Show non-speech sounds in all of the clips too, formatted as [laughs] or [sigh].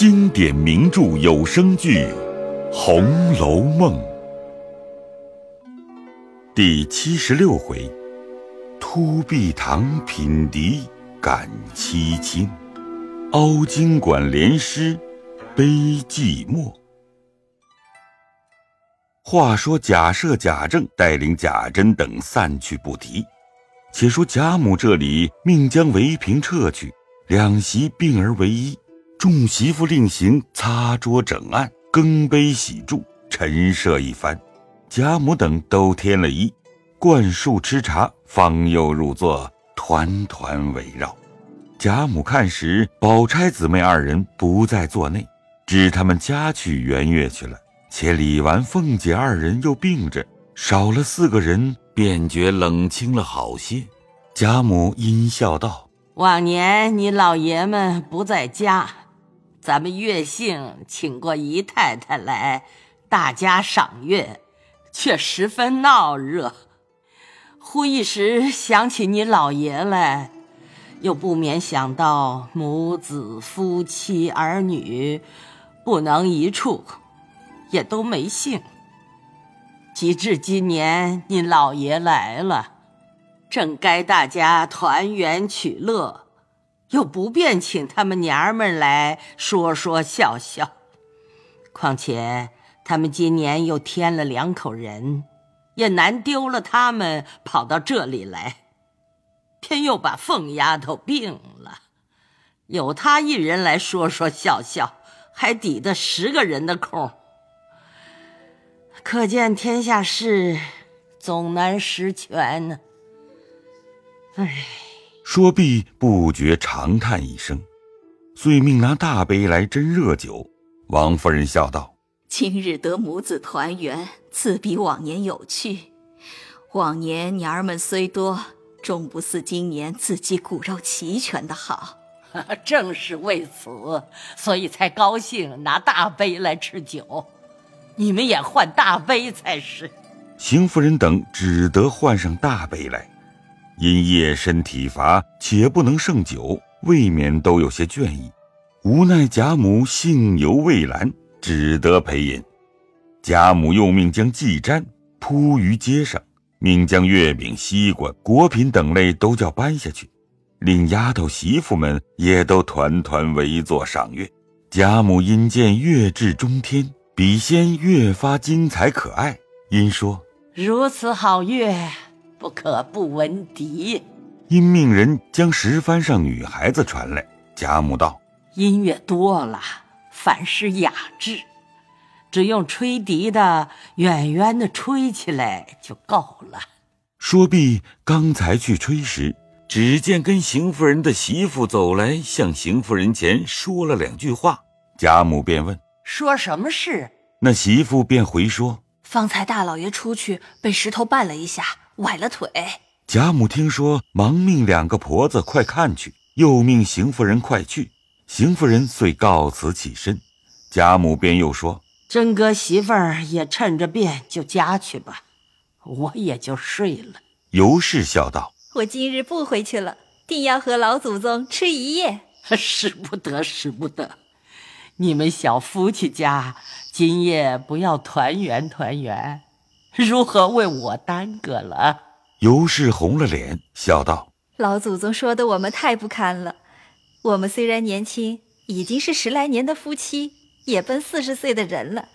经典名著有声剧《红楼梦》第七十六回：突壁堂品笛感凄清，凹晶馆联诗悲寂寞。话说贾赦、贾政带领贾珍等散去不提，且说贾母这里命将围屏撤去。两席并而为一，众媳妇另行擦桌整案、更杯洗箸、陈设一番。贾母等都添了衣，灌漱吃茶，方又入座，团团围绕。贾母看时，宝钗姊妹二人不在座内，知他们家去圆月去了。且李纨、凤姐二人又病着，少了四个人，便觉冷清了好些。贾母阴笑道。往年你老爷们不在家，咱们月姓请过姨太太来，大家赏月，却十分闹热。忽一时想起你老爷来，又不免想到母子、夫妻、儿女不能一处，也都没兴。及至今年你老爷来了。正该大家团圆取乐，又不便请他们娘儿们来说说笑笑。况且他们今年又添了两口人，也难丢了他们跑到这里来。偏又把凤丫头病了，有她一人来说说笑笑，还抵得十个人的空。可见天下事总难十全呢。唉，说毕，不觉长叹一声，遂命拿大杯来斟热酒。王夫人笑道：“今日得母子团圆，自比往年有趣。往年娘儿们虽多，终不似今年自己骨肉齐全的好。[laughs] 正是为此，所以才高兴拿大杯来吃酒。你们也换大杯才是。”邢夫人等只得换上大杯来。因夜深体乏，且不能胜酒，未免都有些倦意。无奈贾母性犹未阑，只得陪饮。贾母又命将祭毡铺于街上，命将月饼、西瓜、果品等类都叫搬下去，令丫头媳妇们也都团团围坐赏月。贾母因见月至中天，笔仙越发精彩可爱，因说：“如此好月。”不可不闻笛。因命人将石帆上女孩子传来。贾母道：“音乐多了，反是雅致，只用吹笛的远远的吹起来就够了。”说毕，刚才去吹时，只见跟邢夫人的媳妇走来，向邢夫人前说了两句话。贾母便问：“说什么事？”那媳妇便回说：“方才大老爷出去，被石头绊了一下。”崴了腿，贾母听说，忙命两个婆子快看去，又命邢夫人快去。邢夫人遂告辞起身，贾母便又说：“真哥媳妇儿也趁着便就家去吧，我也就睡了。”尤氏笑道：“我今日不回去了，定要和老祖宗吃一夜。[laughs] 使不得，使不得！你们小夫妻家今夜不要团圆团圆。”如何为我耽搁了？尤氏红了脸，笑道：“老祖宗说的我们太不堪了。我们虽然年轻，已经是十来年的夫妻，也奔四十岁的人了。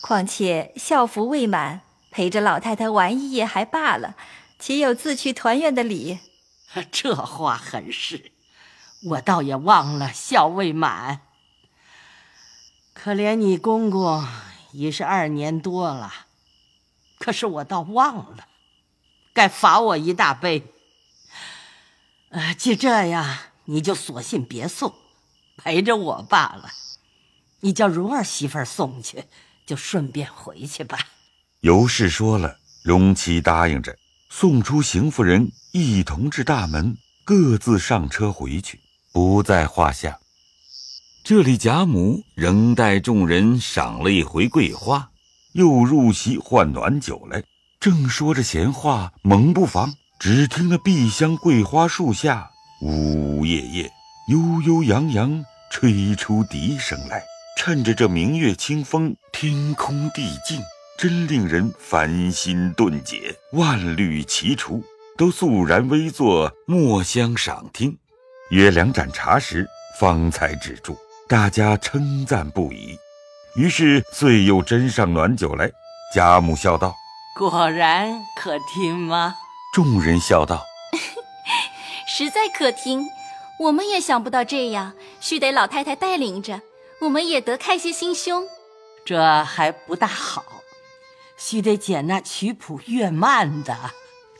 况且孝服未满，陪着老太太玩一夜还罢了，岂有自去团圆的理？[laughs] 这话很是，我倒也忘了孝未满。可怜你公公已是二年多了。”可是我倒忘了，该罚我一大杯。呃，既这样，你就索性别送，陪着我罢了。你叫蓉儿媳妇送去，就顺便回去吧。尤氏说了，荣妻答应着，送出邢夫人，一同至大门，各自上车回去，不在话下。这里贾母仍带众人赏了一回桂花。又入席换暖酒来，正说着闲话，猛不防，只听那碧香桂花树下，呜呜咽咽，悠悠扬扬，吹出笛声来。趁着这明月清风，天空地静，真令人烦心顿解，万虑齐除，都肃然微坐，默相赏听。约两盏茶时，方才止住。大家称赞不已，于是遂又斟上暖酒来。贾母笑道：“果然可听吗？”众人笑道：“ [laughs] 实在可听。我们也想不到这样，须得老太太带领着。”我们也得开些心胸，这还不大好，须得捡那曲谱越慢的，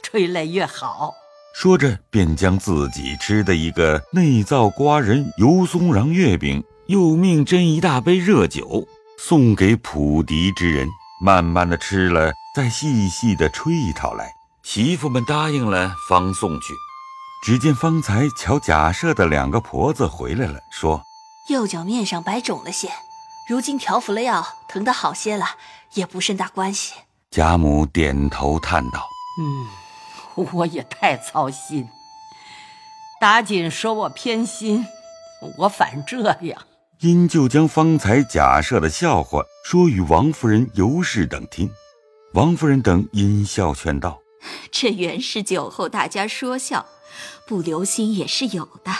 吹来越好。说着，便将自己吃的一个内造瓜仁油松瓤月饼，又命斟一大杯热酒，送给普笛之人，慢慢的吃了，再细细的吹一套来。媳妇们答应了，方送去。只见方才瞧贾赦的两个婆子回来了，说。右脚面上白肿了些，如今调服了药，疼得好些了，也不甚大关系。贾母点头叹道：“嗯，[laughs] 我也太操心。打紧说我偏心，我反这样。”因就将方才假设的笑话说与王夫人、尤氏等听。王夫人等因笑劝道：“ [laughs] 这原是酒后大家说笑，不留心也是有的。”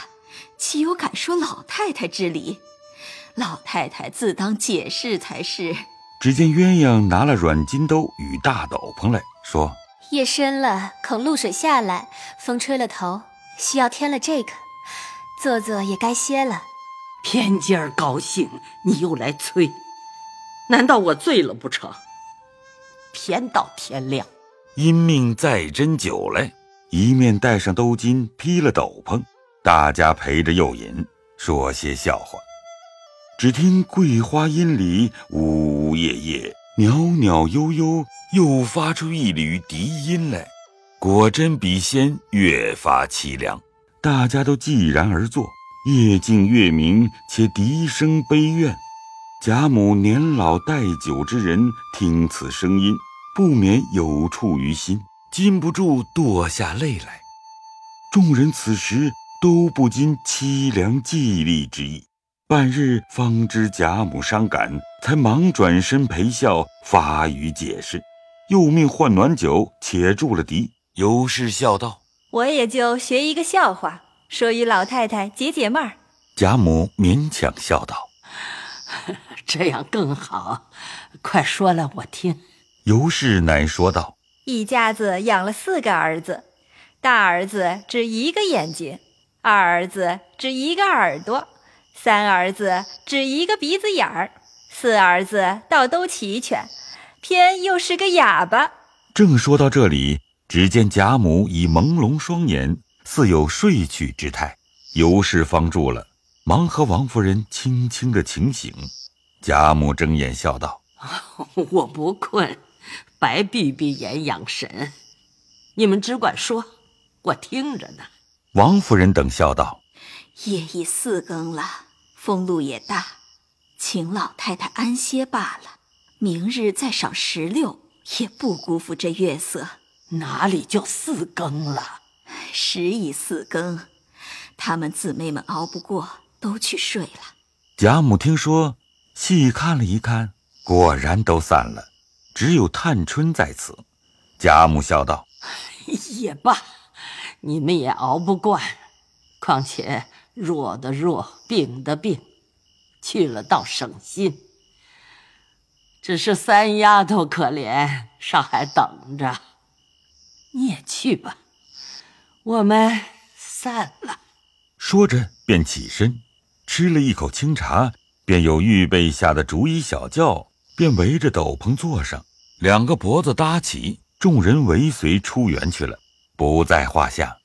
岂有敢说老太太之理？老太太自当解释才是。只见鸳鸯拿了软金兜与大斗篷来说：“夜深了，恐露水下来，风吹了头，需要添了这个。坐坐也该歇了。”偏今儿高兴，你又来催，难道我醉了不成？偏到天亮，因命再斟酒来，一面带上兜巾，披了斗篷。大家陪着又饮，说些笑话。只听桂花阴里呜呜咽咽，袅袅悠悠，又发出一缕笛音来。果真比先越发凄凉。大家都寂然而坐。夜静月明，且笛声悲怨。贾母年老带酒之人，听此声音，不免有触于心，禁不住堕下泪来。众人此时。都不禁凄凉寂厉之意，半日方知贾母伤感，才忙转身陪笑，发语解释，又命换暖酒，且住了笛。尤氏笑道：“我也就学一个笑话，说与老太太解解闷儿。”贾母勉强笑道：“ [laughs] 这样更好，快说来我听。”尤氏乃说道：“一家子养了四个儿子，大儿子只一个眼睛。”二儿子只一个耳朵，三儿子只一个鼻子眼儿，四儿子倒都齐全，偏又是个哑巴。正说到这里，只见贾母已朦胧双眼，似有睡去之态。尤氏方住了，忙和王夫人轻轻的请醒。贾母睁眼笑道：“ [laughs] 我不困，白闭闭眼养神。你们只管说，我听着呢。”王夫人等笑道：“夜已四更了，风露也大，请老太太安歇罢了。明日再赏石榴，也不辜负这月色。哪里就四更了？时已四更，她们姊妹们熬不过，都去睡了。”贾母听说，细看了一看，果然都散了，只有探春在此。贾母笑道：[laughs] “也罢。”你们也熬不惯，况且弱的弱，病的病，去了倒省心。只是三丫头可怜，上还等着。你也去吧，我们散了。说着便起身，吃了一口清茶，便有预备下的竹椅小轿，便围着斗篷坐上，两个脖子搭起，众人围随出园去了。不在话下。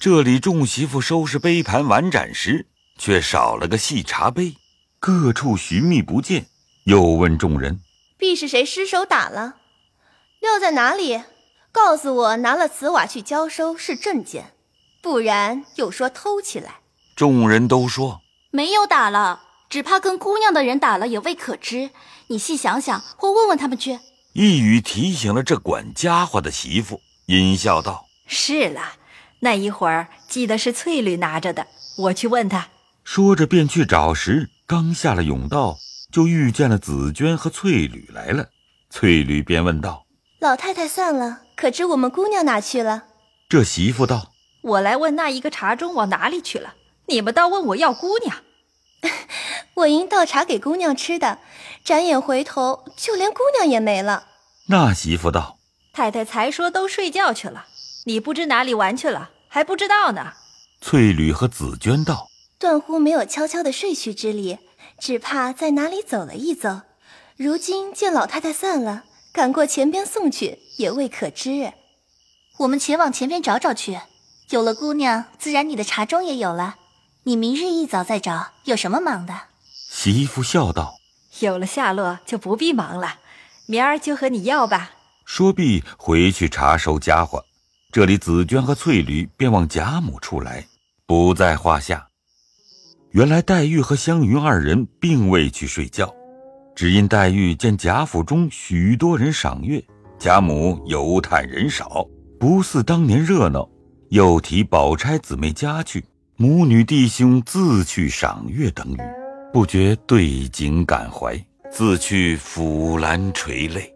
这里众媳妇收拾杯盘碗盏时，却少了个细茶杯，各处寻觅不见。又问众人：“必是谁失手打了？撂在哪里？告诉我，拿了瓷瓦去交收是证件，不然又说偷起来。”众人都说：“没有打了，只怕跟姑娘的人打了也未可知。你细想想，或问问他们去。”一语提醒了这管家伙的媳妇。阴笑道：“是了，那一会儿记得是翠缕拿着的，我去问他。”说着便去找时，刚下了甬道，就遇见了紫娟和翠缕来了。翠缕便问道：“老太太散了，可知我们姑娘哪去了？”这媳妇道：“我来问那一个茶盅往哪里去了，你们倒问我要姑娘。[laughs] 我因倒茶给姑娘吃的，转眼回头就连姑娘也没了。”那媳妇道：“太太才说都睡觉去了，你不知哪里玩去了，还不知道呢。”翠缕和紫娟道。断乎没有悄悄的睡去之理，只怕在哪里走了一走。如今见老太太散了，赶过前边送去，也未可知。我们前往前边找找去。有了姑娘，自然你的茶盅也有了。你明日一早再找，有什么忙的？媳妇笑道：“有了下落，就不必忙了。明儿就和你要吧。”说毕，回去查收家伙。这里紫娟和翠缕便往贾母处来，不在话下。原来黛玉和湘云二人并未去睡觉，只因黛玉见贾府中许多人赏月，贾母犹叹人少，不似当年热闹，又提宝钗姊妹家去，母女弟兄自去赏月等语，不觉对景感怀，自去抚兰垂泪。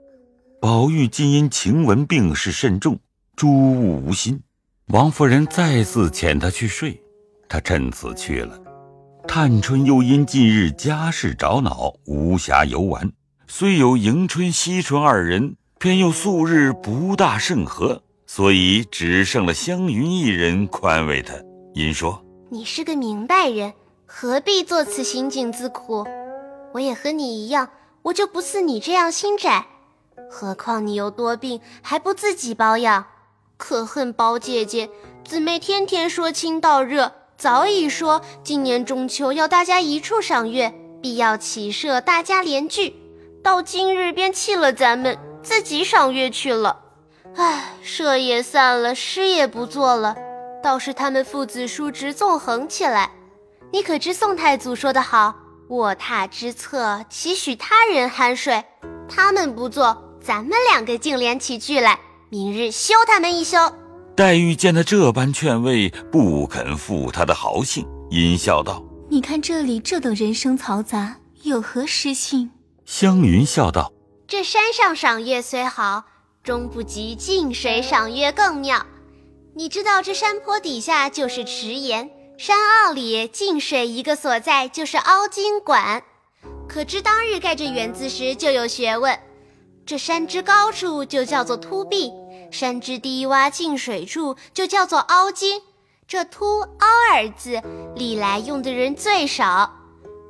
宝玉今因晴雯病势甚重，诸物无心，王夫人再次遣他去睡，他趁此去了。探春又因近日家事着恼，无暇游玩。虽有迎春、惜春二人，偏又素日不大甚和，所以只剩了湘云一人宽慰她。因说：“你是个明白人，何必做此心境自苦？我也和你一样，我就不似你这样心窄。何况你又多病，还不自己保养？可恨宝姐姐，姊妹天天说亲道热。”早已说今年中秋要大家一处赏月，必要起社大家联聚。到今日便弃了咱们，自己赏月去了。唉，社也散了，诗也不做了，倒是他们父子叔侄纵横起来。你可知宋太祖说得好：“卧榻之侧，岂许他人酣睡？”他们不做，咱们两个竟联起聚来，明日休他们一休。黛玉见他这般劝慰，不肯负他的豪兴，阴笑道：“你看这里这等人声嘈杂，有何失信？”湘云笑道：“这山上赏月虽好，终不及近水赏月更妙。你知道这山坡底下就是池岩，山坳里近水一个所在就是凹晶馆。可知当日盖这园子时就有学问，这山之高处就叫做凸壁。”山之低洼近水处就叫做凹晶，这凸凹二字历来用的人最少，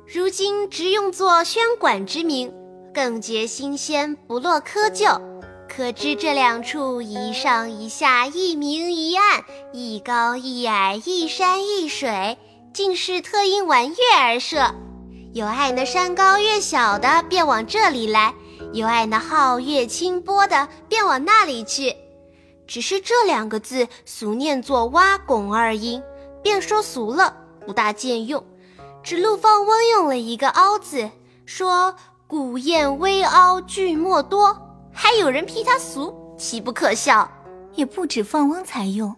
如今直用作宣馆之名，更觉新鲜，不落窠臼。可知这两处一上一下，一明一暗，一高一矮，一山一水，竟是特因玩月而设。有爱那山高月小的，便往这里来；有爱那皓月清波的，便往那里去。只是这两个字俗念作挖拱二音，便说俗了，不大见用。只陆放翁用了一个凹字，说古砚微凹句墨多，还有人批他俗，岂不可笑？也不止放翁才用，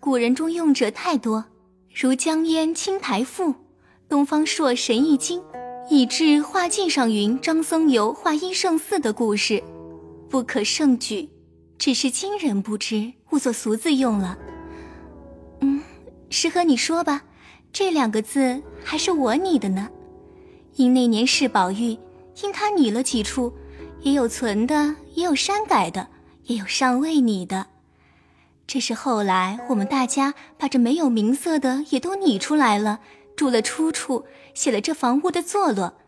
古人中用者太多，如江淹《青台赋》，东方朔《神异经》，以致画记上云张僧繇画一圣寺的故事，不可胜举。只是今人不知，误作俗字用了。嗯，是和你说吧，这两个字还是我拟的呢。因那年是宝玉，因他拟了几处，也有存的，也有删改的，也有尚未拟的。这是后来我们大家把这没有名色的也都拟出来了，注了出处，写了这房屋的坐落，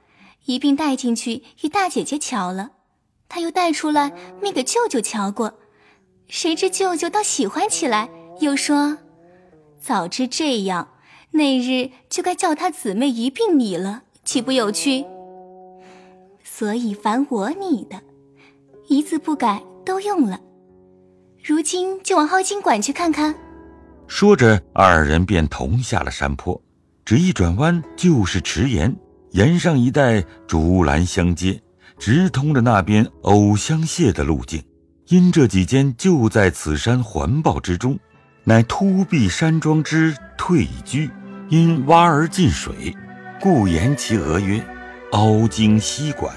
一并带进去与大姐姐瞧了。他又带出来，命给舅舅瞧过。谁知舅舅倒喜欢起来，又说：“早知这样，那日就该叫他姊妹一并拟了，岂不有趣？所以凡我拟的，一字不改，都用了。如今就往凹晶馆去看看。”说着，二人便同下了山坡，只一转弯就是池沿，沿上一带竹栏相接，直通着那边藕香榭的路径。因这几间就在此山环抱之中，乃突壁山庄之退居，因洼而进水，故言其额曰：“凹经溪管。”